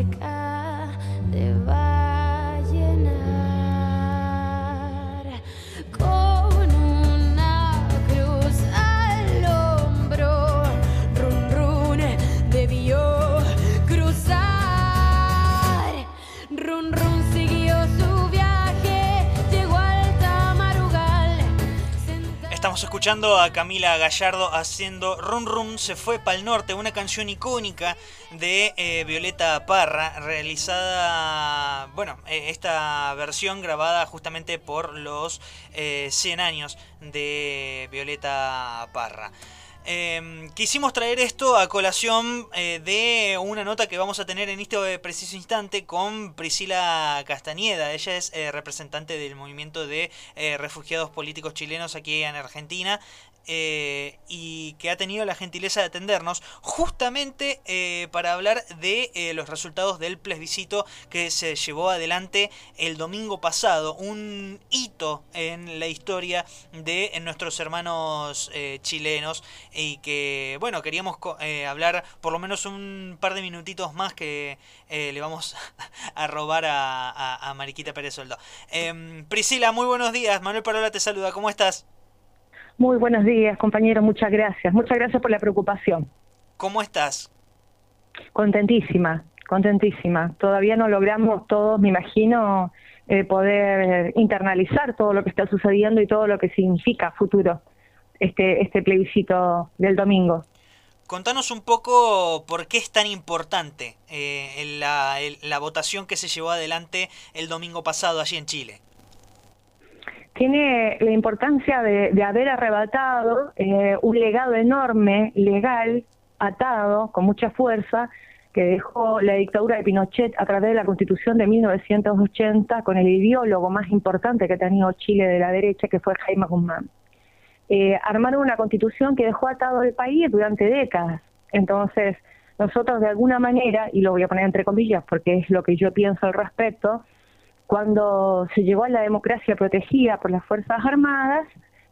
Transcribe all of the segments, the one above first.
cerca a Camila Gallardo haciendo Run Run se fue pa'l norte, una canción icónica de eh, Violeta Parra, realizada, bueno, eh, esta versión grabada justamente por los eh, 100 años de Violeta Parra. Eh, quisimos traer esto a colación eh, de una nota que vamos a tener en este preciso instante con Priscila Castañeda. Ella es eh, representante del movimiento de eh, refugiados políticos chilenos aquí en Argentina. Eh, y que ha tenido la gentileza de atendernos justamente eh, para hablar de eh, los resultados del plebiscito que se llevó adelante el domingo pasado, un hito en la historia de nuestros hermanos eh, chilenos y que bueno queríamos hablar por lo menos un par de minutitos más que le vamos a robar a, a- Mariquita Pérez Soldo. Em, Priscila, muy buenos días. Manuel Parola te saluda. ¿Cómo estás? Muy buenos días, compañero. Muchas gracias. Muchas gracias por la preocupación. ¿Cómo estás? Contentísima, contentísima. Todavía no logramos todos, me imagino, eh, poder internalizar todo lo que está sucediendo y todo lo que significa futuro este, este plebiscito del domingo. Contanos un poco por qué es tan importante eh, la votación que se llevó adelante el domingo pasado allí en Chile. Tiene la importancia de, haber arrebatado eh, un legado enorme, legal, atado, con mucha fuerza, que dejó la dictadura de Pinochet a través de la Constitución de 1980 con el ideólogo más importante que ha tenido Chile de la derecha, que fue Jaime Guzmán. Eh, armaron una constitución que dejó atado el país durante décadas. Entonces, nosotros de alguna manera, y lo voy a poner entre comillas porque es lo que yo pienso al respecto, cuando se llegó a la democracia protegida por las Fuerzas Armadas,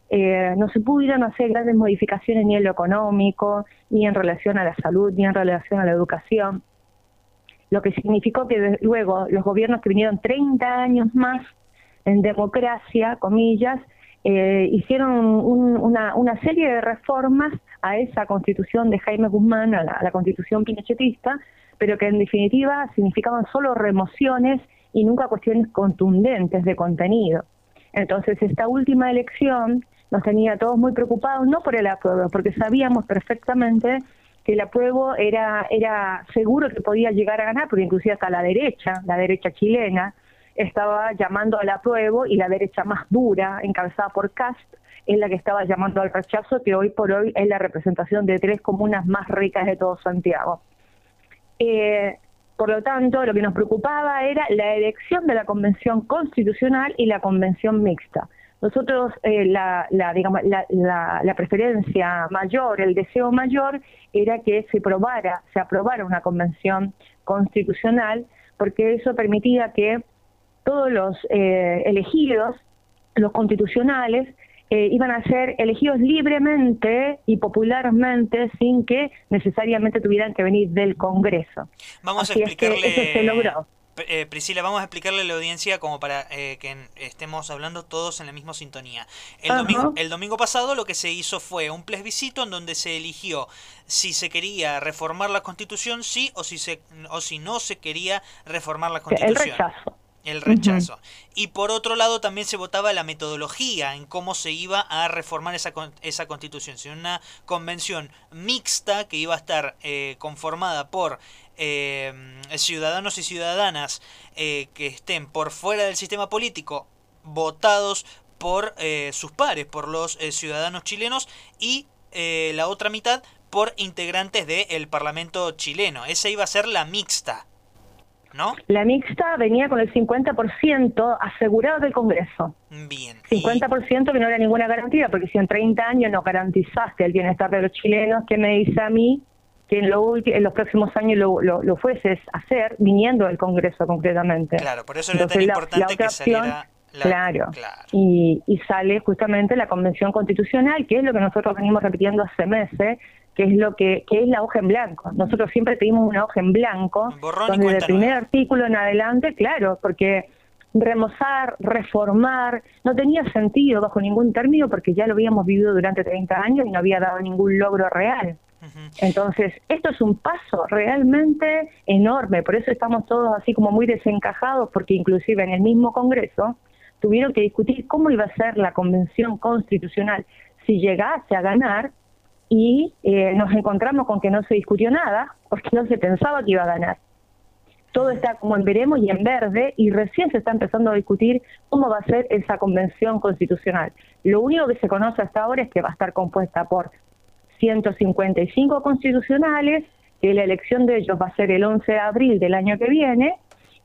eh, no se pudieron hacer grandes modificaciones ni en lo económico, ni en relación a la salud, ni en relación a la educación. Lo que significó que luego los gobiernos que vinieron 30 años más en democracia, comillas, eh, hicieron un- una, una serie de reformas a esa constitución de Jaime Guzmán, a la constitución pinochetista, pero que en definitiva significaban solo remociones y nunca cuestiones contundentes de contenido. Entonces, esta última elección nos tenía todos muy preocupados, no por el apruebo, porque sabíamos perfectamente que el apruebo era, era seguro que podía llegar a ganar, porque inclusive hasta la derecha, la derecha chilena, estaba llamando al apruebo y la derecha más dura, encabezada por Cast, es la que estaba llamando al rechazo, que hoy por hoy es la representación de tres comunas más ricas de todo Santiago. Eh, por lo tanto, lo que nos preocupaba era la elección de la convención constitucional y la convención mixta. Nosotros, eh, la, la, digamos, la, la, preferencia mayor, el deseo mayor, era que se probara, se aprobara una convención constitucional, porque eso permitía que todos los eh, elegidos, los constitucionales, eh, iban a ser elegidos libremente y popularmente sin que necesariamente tuvieran que venir del Congreso. Vamos Así a es que explicarle. eso se logró. eh, Priscila, vamos a explicarle a la audiencia como para eh, que estemos hablando todos en la misma sintonía. El domingo, el domingo pasado lo que se hizo fue un plebiscito en donde se eligió si se quería reformar la constitución, sí, o si, se, o si no se quería reformar la El constitución. rechazo. El rechazo. Y por otro lado también se votaba la metodología en cómo se iba a reformar esa, esa constitución. Si una convención mixta que iba a estar eh, conformada por eh, ciudadanos y ciudadanas eh, que estén por fuera del sistema político, votados por eh, sus pares, por los ciudadanos chilenos y la otra mitad por integrantes del Parlamento chileno. Esa iba a ser la mixta. ¿No? La mixta venía con el 50% asegurado del Congreso. Bien. Y- 50% que no era ninguna garantía, porque si en 30 años no garantizaste el bienestar de los chilenos, ¿qué me dice a mí que en, lo en los próximos años lo, lo, lo fueses a hacer viniendo del Congreso concretamente? Claro, por eso era tan Entonces, la- importante la que otra opción, saliera la... claro. claro. Y, y sale justamente la Convención Constitucional, que es lo que nosotros venimos repitiendo hace meses, que es lo que, que es la hoja en blanco. Nosotros siempre pedimos una hoja en blanco, donde el primer artículo en adelante, claro, porque remozar, reformar, no tenía sentido bajo ningún término porque ya lo habíamos vivido durante 30 años y no había dado ningún logro real. Entonces, esto es un paso realmente enorme, por eso estamos todos así como muy desencajados, porque inclusive en el mismo Congreso tuvieron que discutir cómo iba a ser la convención constitucional si llegase a ganar y eh, nos encontramos con que no se discutió nada porque no se pensaba que iba a ganar. Todo está como en veremos y en verde y recién se está empezando a discutir cómo va a ser esa convención constitucional. Lo único que se conoce hasta ahora es que va a estar compuesta por 155 constitucionales, que la elección de ellos va a ser el 11 de abril del año que viene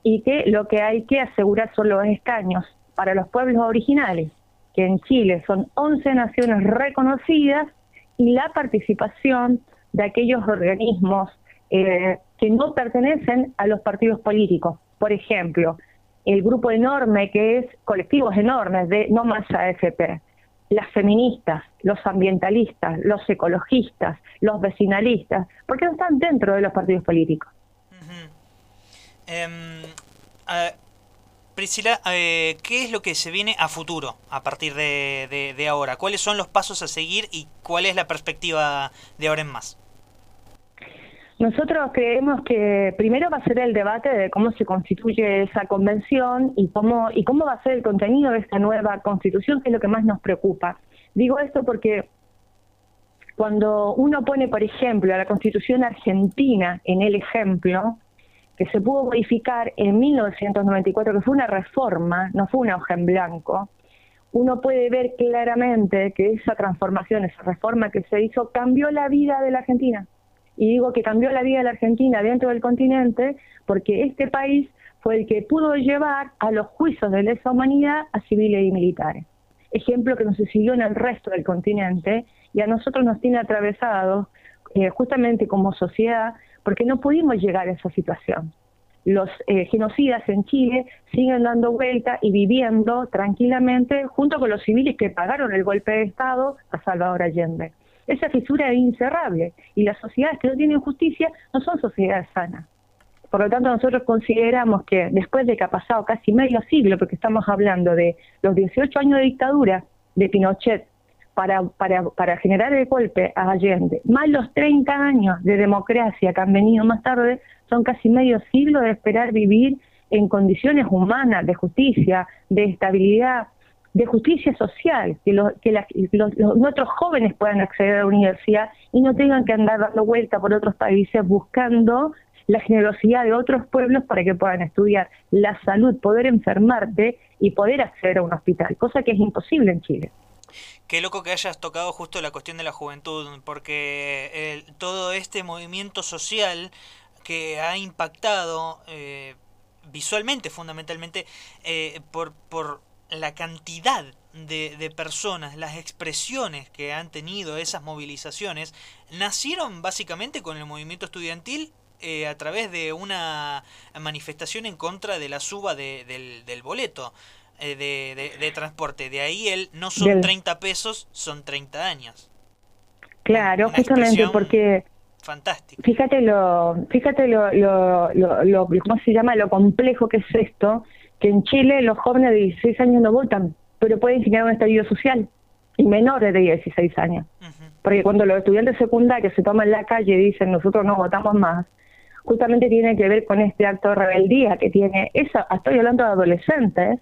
y que lo que hay que asegurar son los escaños para los pueblos originales, que en Chile son 11 naciones reconocidas y la participación de aquellos organismos eh, que no pertenecen a los partidos políticos. Por ejemplo, el grupo enorme que es colectivos enormes de No Más AFP, las feministas, los ambientalistas, los ecologistas, los vecinalistas, porque no están dentro de los partidos políticos. Em, Priscila, eh, ¿qué es lo que se viene a futuro a partir de, ahora? ¿Cuáles son los pasos a seguir y cuál es la perspectiva de ahora en más? Nosotros creemos que primero va a ser el debate de cómo se constituye esa convención y cómo, y cómo va a ser el contenido de esta nueva constitución, que es lo que más nos preocupa. Digo esto porque cuando uno pone, por ejemplo, a la constitución argentina en el ejemplo, que se pudo modificar en 1994, que fue una reforma, no fue una hoja en blanco, uno puede ver claramente que esa transformación, esa reforma que se hizo, cambió la vida de la Argentina y digo que cambió la vida de la Argentina dentro del continente porque este país fue el que pudo llevar a los juicios de lesa humanidad a civiles y militares. Ejemplo que nos siguió en el resto del continente y a nosotros nos tiene atravesados eh, justamente como sociedad porque no pudimos llegar a esa situación. Los eh, genocidas en Chile siguen dando vuelta y viviendo tranquilamente junto con los civiles que pagaron el golpe de Estado a Salvador Allende. Esa fisura es incerrable y las sociedades que no tienen justicia no son sociedades sanas. Por lo tanto, nosotros consideramos que después de que ha pasado casi medio siglo, porque estamos hablando de los 18 años de dictadura de Pinochet para, para, para generar el golpe a Allende, más los 30 años de democracia que han venido más tarde, son casi medio siglo de esperar vivir en condiciones humanas, de justicia, de estabilidad, de justicia social, que, que los, nuestros jóvenes puedan acceder a la universidad y no tengan que andar dando vuelta por otros países buscando la generosidad de otros pueblos para que puedan estudiar la salud, poder enfermarte y poder acceder a un hospital, cosa que es imposible en Chile. Qué loco que hayas tocado justo la cuestión de la juventud, porque todo este movimiento social que ha impactado eh, visualmente, fundamentalmente, eh, por, por la cantidad de, personas, las expresiones que han tenido esas movilizaciones, nacieron básicamente con el movimiento estudiantil eh, a través de una manifestación en contra de la suba del, boleto eh, de, transporte. De ahí el no son 30 pesos, son 30 años. Claro, justamente porque... Fantástico. Fíjate lo, fíjate lo, lo, lo, ¿cómo se llama? Lo complejo que es esto, que en Chile los jóvenes de 16 años no votan, pero pueden generar un estallido social, y menores de 16 años. Porque cuando los estudiantes secundarios se toman la calle y dicen nosotros no votamos más, justamente tiene que ver con este acto de rebeldía que tiene, esa, estoy hablando de adolescentes,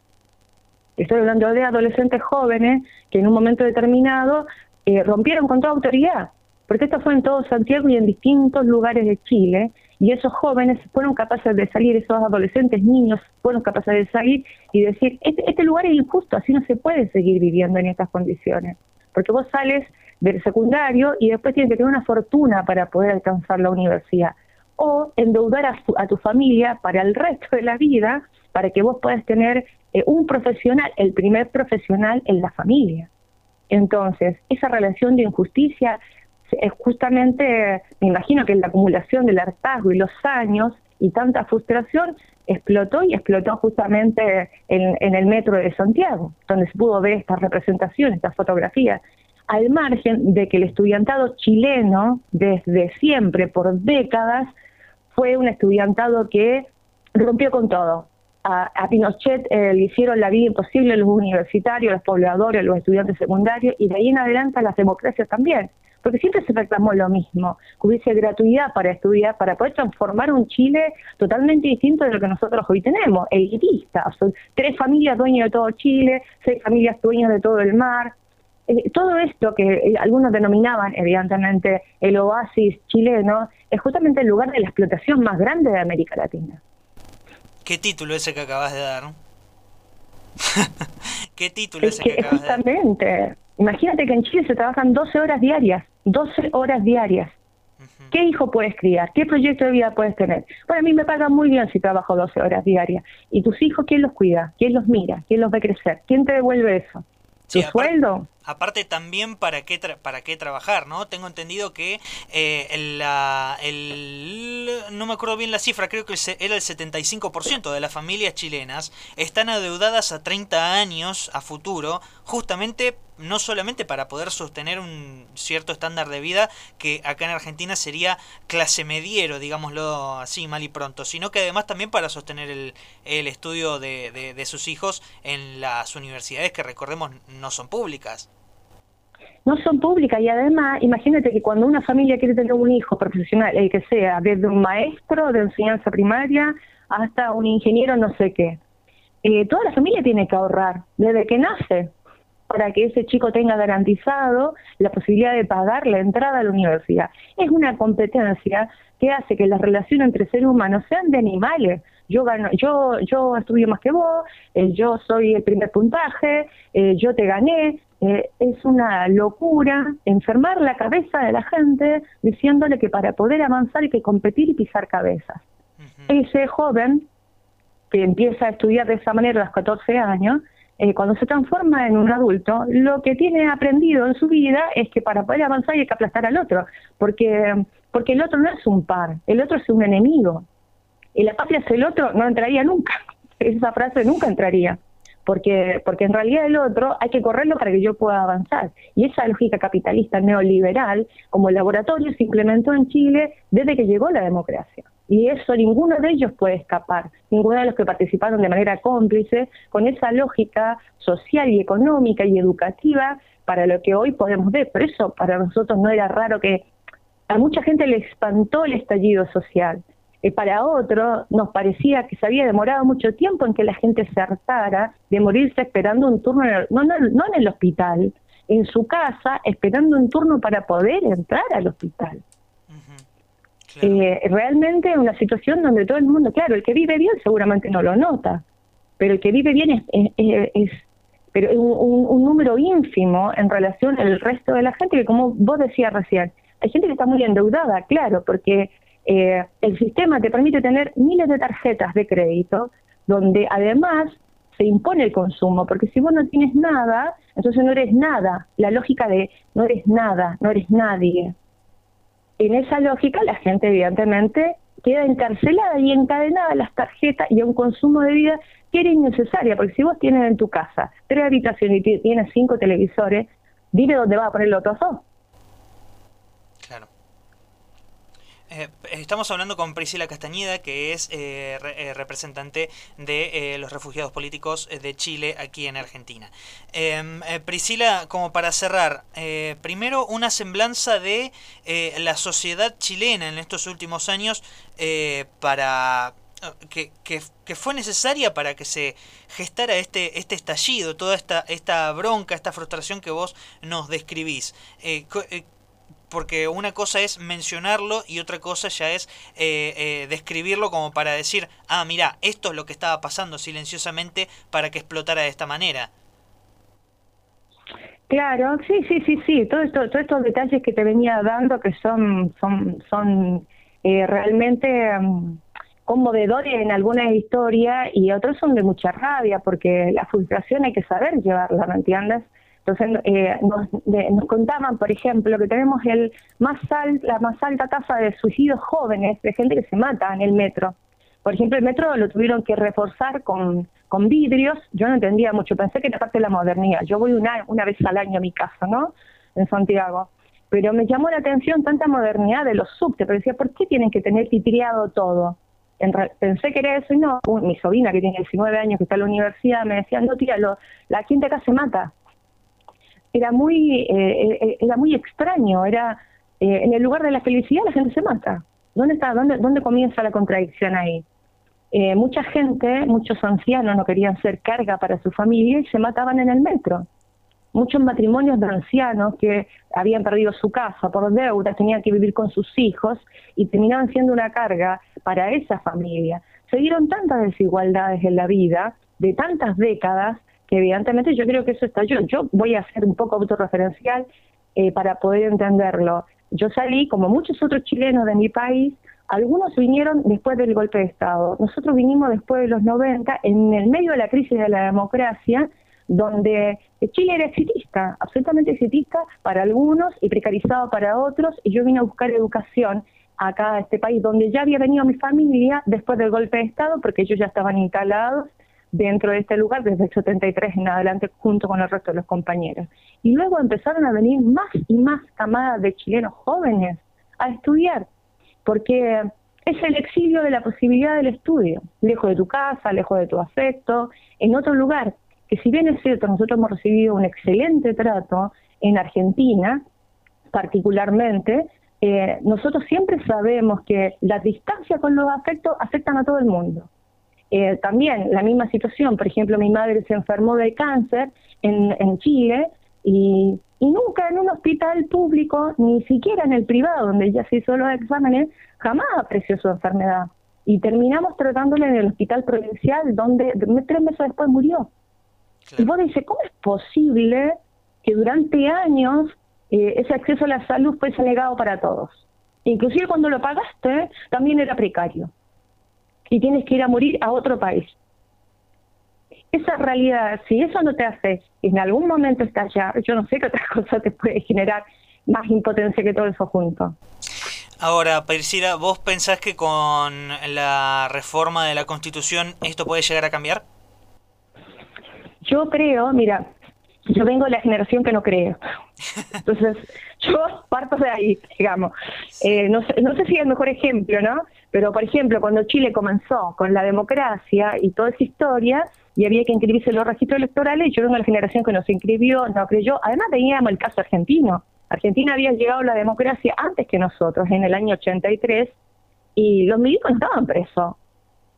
estoy hablando de adolescentes jóvenes que en un momento determinado eh, rompieron con toda autoridad, porque esto fue en todo Santiago y en distintos lugares de Chile, y esos jóvenes fueron capaces de salir, esos adolescentes, niños, fueron capaces de salir y decir, este, este, lugar es injusto, así no se puede seguir viviendo en estas condiciones. Porque vos sales del secundario y después tienes que tener una fortuna para poder alcanzar la universidad. O endeudar a, a tu familia para el resto de la vida, para que vos puedas tener eh, un profesional, el primer profesional en la familia. Entonces, esa relación de injusticia es justamente, me imagino que la acumulación del hartazgo y los años y tanta frustración explotó y explotó justamente en, el metro de Santiago, donde se pudo ver esta representación, esta fotografía. al margen de que el estudiantado chileno, desde siempre, por décadas, fue un estudiantado que rompió con todo. A, Pinochet eh, le hicieron la vida imposible a los universitarios, los pobladores, los estudiantes secundarios, y de ahí en adelante a las democracias también porque siempre se reclamó lo mismo, que hubiese gratuidad para estudiar, para poder transformar un Chile totalmente distinto de lo que nosotros hoy tenemos, elitista, tres familias dueñas de todo Chile, seis familias dueñas de todo el mar, eh, todo esto que eh, algunos denominaban evidentemente el oasis chileno, es justamente el lugar de la explotación más grande de América Latina. ¿Qué título ese que acabas de dar? ¿Qué título ese que, acabas de dar? Justamente, imagínate que en Chile se trabajan 12 horas diarias. 12 horas diarias. ¿Qué hijo puedes criar? ¿Qué proyecto de vida puedes tener? Bueno, a mí me pagan muy bien si trabajo 12 horas diarias. ¿Y tus hijos quién los cuida? ¿Quién los mira? ¿Quién los ve crecer? ¿Quién te devuelve eso? ¿Tu sueldo? Aparte también para qué, para qué trabajar, ¿no? Tengo entendido que eh, el, no me acuerdo bien la cifra, creo que era el 75% de las familias chilenas están adeudadas a 30 años a futuro, justamente no solamente para poder sostener un cierto estándar de vida que acá en Argentina sería clase mediero, digámoslo así mal y pronto, sino que además también para sostener el, el estudio de, de sus hijos en las universidades que recordemos no son públicas no son públicas y además, imagínate que cuando una familia quiere tener un hijo profesional, el que sea, desde un maestro de enseñanza primaria hasta un ingeniero no sé qué, eh, toda la familia tiene que ahorrar desde que nace para que ese chico tenga garantizado la posibilidad de pagar la entrada a la universidad. Es una competencia que hace que las relaciones entre seres humanos sean de animales. Yo gano, yo, yo estudio más que vos, eh, yo soy el primer puntaje, eh, yo te gané, eh, es una locura enfermar la cabeza de la gente diciéndole que para poder avanzar hay que competir y pisar cabezas. Ese joven que empieza a estudiar de esa manera a los 14 años, eh, cuando se transforma en un adulto, lo que tiene aprendido en su vida es que para poder avanzar hay que aplastar al otro, porque, porque el otro no es un par, el otro es un enemigo. Y la patria es el otro, no entraría nunca. Esa frase nunca entraría porque, porque en realidad el otro hay que correrlo para que yo pueda avanzar. Y esa lógica capitalista neoliberal como laboratorio se implementó en Chile desde que llegó la democracia. Y eso ninguno de ellos puede escapar, ninguno de los que participaron de manera cómplice con esa lógica social y económica y educativa para lo que hoy podemos ver. Por eso para nosotros no era raro que a mucha gente le espantó el estallido social eh, para otro nos parecía que se había demorado mucho tiempo en que la gente se hartara de morirse esperando un turno, no, no, no en el hospital, en su casa, esperando un turno para poder entrar al hospital. Eh, realmente una situación donde todo el mundo, claro, el que vive bien seguramente no lo nota, pero el que vive bien es, es, pero un, un, número ínfimo en relación al resto de la gente que como vos decías recién, hay gente que está muy endeudada, claro, porque eh, el sistema te permite tener miles de tarjetas de crédito donde además se impone el consumo, porque si vos no tienes nada, entonces no eres nada. La lógica de no eres nada, no eres nadie. En esa lógica la gente evidentemente queda encarcelada y encadenada a las tarjetas y a un consumo de vida que era innecesaria, porque si vos tienes en tu casa tres habitaciones y tienes cinco televisores, dime dónde vas a poner los otros dos. Eh, estamos hablando con Priscila Castañeda, que es eh, eh, representante de los refugiados políticos de Chile aquí en Argentina. Em, Priscila, como para cerrar, primero una semblanza de la sociedad chilena en estos últimos años para que, que, fue necesaria para que se gestara este, este estallido, toda esta, esta bronca, esta frustración que vos nos describís porque una cosa es mencionarlo y otra cosa ya es eh, eh, describirlo como para decir, ah, mira, esto es lo que estaba pasando silenciosamente para que explotara de esta manera. Claro, sí, sí, sí, sí, todo esto, todos estos detalles que te venía dando que son, son, son eh, realmente um, conmovedores en algunas historias y otros son de mucha rabia porque la frustración hay que saber llevarla, ¿me entiendes? Entonces eh, nos, contaban, por ejemplo, que tenemos el más la más alta tasa de suicidios jóvenes, de gente que se mata en el metro. Por ejemplo, el metro lo tuvieron que reforzar con, con vidrios. Yo no entendía mucho, pensé que era parte de la modernidad. Yo voy una, una vez al año a mi casa, ¿no? en Santiago. Pero me llamó la atención tanta modernidad de los subtes, pero decía, ¿por qué tienen que tener titriado todo? pensé que era eso y no. mi sobrina, que tiene 19 años, que está en la universidad, me decía, no, tía, la gente acá se mata. Era muy, eh, eh, era muy extraño, era en el lugar de la felicidad la gente se mata. ¿Dónde está, dónde, dónde comienza la contradicción ahí? Eh, mucha gente, muchos ancianos no querían ser carga para su familia y se mataban en el metro. Muchos matrimonios de ancianos que habían perdido su casa por deudas, tenían que vivir con sus hijos y terminaban siendo una carga para esa familia. Se dieron tantas desigualdades en la vida de tantas décadas evidentemente yo creo que eso está yo. Yo voy a ser un poco autorreferencial eh, para poder entenderlo. Yo salí, como muchos otros chilenos de mi país, algunos vinieron después del golpe de Estado. Nosotros vinimos después de los 90, en el medio de la crisis de la democracia, donde Chile era exitista, absolutamente exitista para algunos y precarizado para otros, y yo vine a buscar educación acá a este país, donde ya había venido mi familia después del golpe de Estado, porque ellos ya estaban instalados dentro de este lugar desde el 73 en adelante junto con el resto de los compañeros. Y luego empezaron a venir más y más camadas de chilenos jóvenes a estudiar, porque es el exilio de la posibilidad del estudio, lejos de tu casa, lejos de tu afecto, en otro lugar, que si bien es cierto, nosotros hemos recibido un excelente trato en Argentina, particularmente, eh, nosotros siempre sabemos que la distancia con los afectos afectan a todo el mundo. Eh, también la misma situación, por ejemplo, mi madre se enfermó de cáncer en, en Chile y, nunca en un hospital público, ni siquiera en el privado, donde ella se hizo los exámenes, jamás apreció su enfermedad. Y terminamos tratándola en el hospital provincial, donde tres meses después murió. Y vos dices, ¿cómo es posible que durante años eh, ese acceso a la salud fuese negado para todos? Inclusive cuando lo pagaste, también era precario y tienes que ir a morir a otro país. Esa realidad, si eso no te hace en algún momento estallar, yo no sé qué otra cosa te puede generar más impotencia que todo eso junto. Ahora, Priscila, ¿vos pensás que con la reforma de la Constitución esto puede llegar a cambiar? Yo creo, mira, yo vengo de la generación que no cree. Entonces, yo parto de ahí, digamos. Eh, no, sé, no sé si es el mejor ejemplo, ¿no? Pero, por ejemplo, cuando Chile comenzó con la democracia y toda esa historia, y había que inscribirse en los registros electorales, yo vengo de la generación que no se inscribió, no creyó. Además, teníamos el caso argentino. Argentina había llegado a la democracia antes que nosotros, en el año 83, y los no estaban presos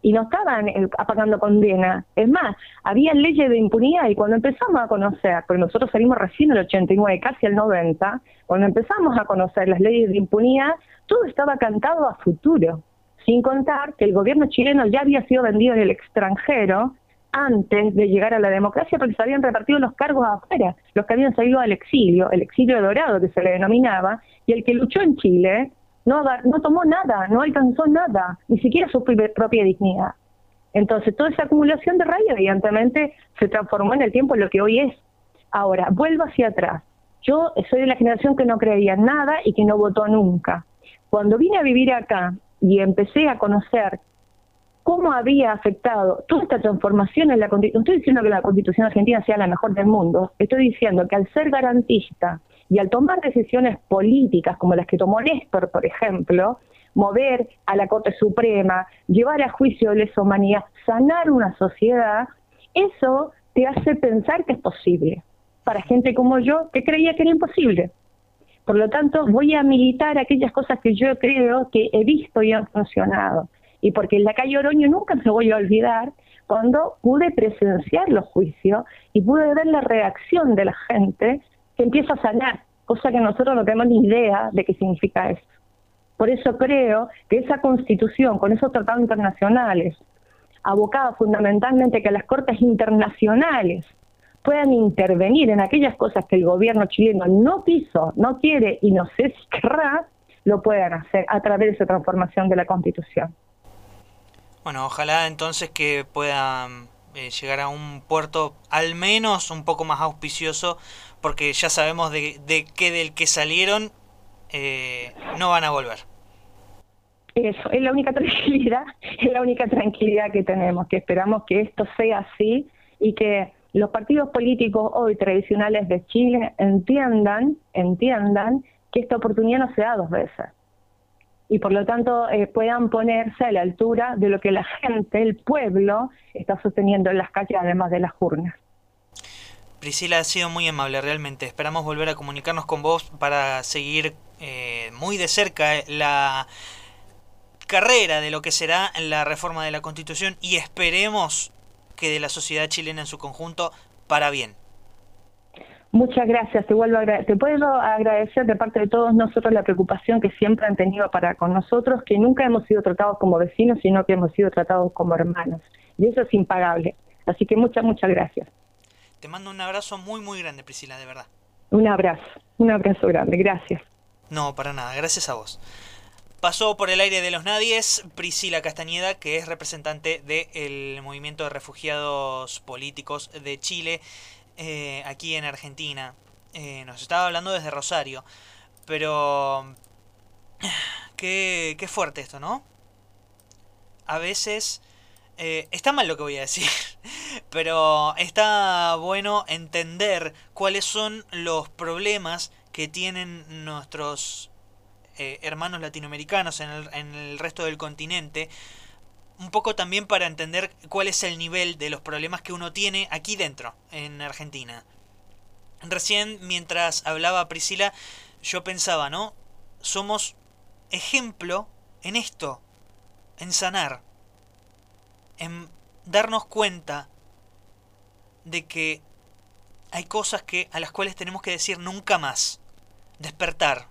y no estaban eh, apagando condena. Es más, había leyes de impunidad y cuando empezamos a conocer, porque nosotros salimos recién en el 89, casi el 90, cuando empezamos a conocer las leyes de impunidad, todo estaba cantado a futuro, sin contar que el gobierno chileno ya había sido vendido en el extranjero antes de llegar a la democracia porque se habían repartido los cargos afuera, los que habían salido al exilio, el exilio dorado que se le denominaba, y el que luchó en Chile no, no tomó nada, no alcanzó nada, ni siquiera su propia dignidad. Entonces, toda esa acumulación de rabia, evidentemente, se transformó en el tiempo en lo que hoy es. Ahora, vuelvo hacia atrás. Yo soy de la generación que no creía en nada y que no votó nunca. Cuando vine a vivir acá y empecé a conocer cómo había afectado toda esta transformación en la Constitución, no estoy diciendo que la Constitución argentina sea la mejor del mundo, estoy diciendo que al ser garantista y al tomar decisiones políticas como las que tomó Néstor, por ejemplo, mover a la Corte Suprema, llevar a juicio de lesa humanidad, sanar una sociedad, eso te hace pensar que es posible. Para gente como yo, que creía que era imposible. Por lo tanto, voy a militar aquellas cosas que yo creo que he visto y han funcionado. Y porque en la calle Oroño nunca me voy a olvidar cuando pude presenciar los juicios y pude ver la reacción de la gente que empieza a sanar, cosa que nosotros no tenemos ni idea de qué significa eso. Por eso creo que esa constitución, con esos tratados internacionales, abocada fundamentalmente a que las cortes internacionales puedan intervenir en aquellas cosas que el gobierno chileno no quiso, no quiere y no sé si querrá, lo puedan hacer a través de esa transformación de la constitución. Bueno, ojalá entonces que puedan eh, llegar a un puerto al menos un poco más auspicioso porque ya sabemos de, de que del que salieron eh, no van a volver. Eso, es la única tranquilidad, es la única tranquilidad que tenemos, que esperamos que esto sea así y que los partidos políticos hoy tradicionales de Chile entiendan, entiendan que esta oportunidad no se da dos veces y por lo tanto eh, puedan ponerse a la altura de lo que la gente, el pueblo, está sosteniendo en las calles además de las urnas. Priscila ha sido muy amable realmente. Esperamos volver a comunicarnos con vos para seguir eh, muy de cerca la carrera de lo que será la reforma de la Constitución y esperemos que de la sociedad chilena en su conjunto para bien. Muchas gracias, te vuelvo a te puedo agradecer de parte de todos nosotros la preocupación que siempre han tenido para con nosotros, que nunca hemos sido tratados como vecinos, sino que hemos sido tratados como hermanos. Y eso es impagable. Así que muchas, muchas gracias. Te mando un abrazo muy, muy grande, Priscila, de verdad. Un abrazo, un abrazo grande, gracias. No, para nada, gracias a vos. Pasó por el aire de los nadies Priscila Castañeda, que es representante del movimiento de refugiados políticos de Chile. Eh, aquí en Argentina. Eh, nos estaba hablando desde Rosario. Pero... Qué, qué fuerte esto, ¿no? A veces... Eh, está mal lo que voy a decir, pero está bueno entender cuáles son los problemas que tienen nuestros hermanos latinoamericanos en el, en el resto del continente un poco también para entender cuál es el nivel de los problemas que uno tiene aquí dentro, en Argentina. Recién, mientras hablaba Priscila, yo pensaba, ¿no? Somos ejemplo en esto, en sanar, en darnos cuenta de que hay cosas que a las cuales tenemos que decir nunca más. Despertar.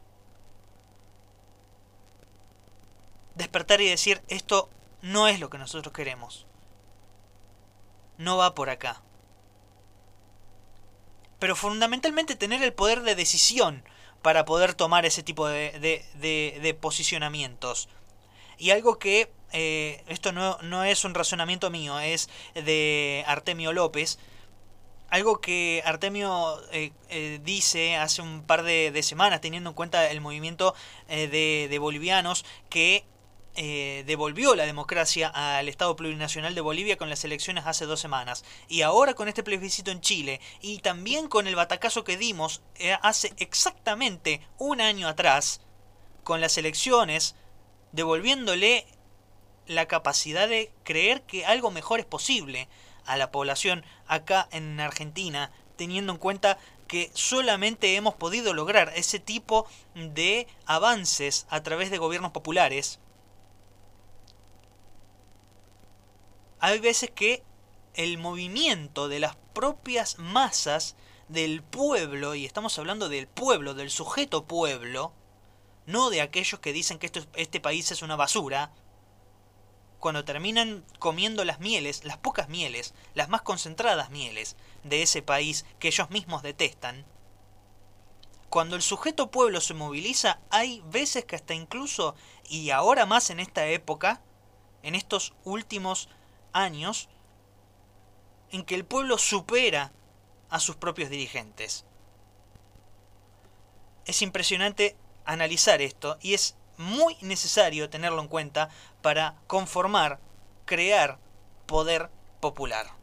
Despertar y decir esto no es lo que nosotros queremos. No va por acá. Pero fundamentalmente tener el poder de decisión para poder tomar ese tipo de, posicionamientos. Y algo que, eh, esto no, no es un razonamiento mío, es de Artemio López, algo que Artemio eh, eh, dice hace un par de, semanas, teniendo en cuenta el movimiento de, de, bolivianos, que devolvió la democracia al Estado plurinacional de Bolivia con las elecciones hace dos semanas. Y ahora con este plebiscito en Chile y también con el batacazo que dimos hace exactamente un año atrás con las elecciones, devolviéndole la capacidad de creer que algo mejor es posible a la población acá en Argentina, teniendo en cuenta que solamente hemos podido lograr ese tipo de avances a través de gobiernos populares. Hay veces que el movimiento de las propias masas del pueblo, y estamos hablando del pueblo, del sujeto pueblo, no de aquellos que dicen que este país es una basura, cuando terminan comiendo las mieles, las pocas mieles, las más concentradas mieles de ese país que ellos mismos detestan, cuando el sujeto pueblo se moviliza, hay veces que hasta incluso, y ahora más en esta época, en estos últimos años en que el pueblo supera a sus propios dirigentes. Es impresionante analizar esto y es muy necesario tenerlo en cuenta para conformar, crear poder popular.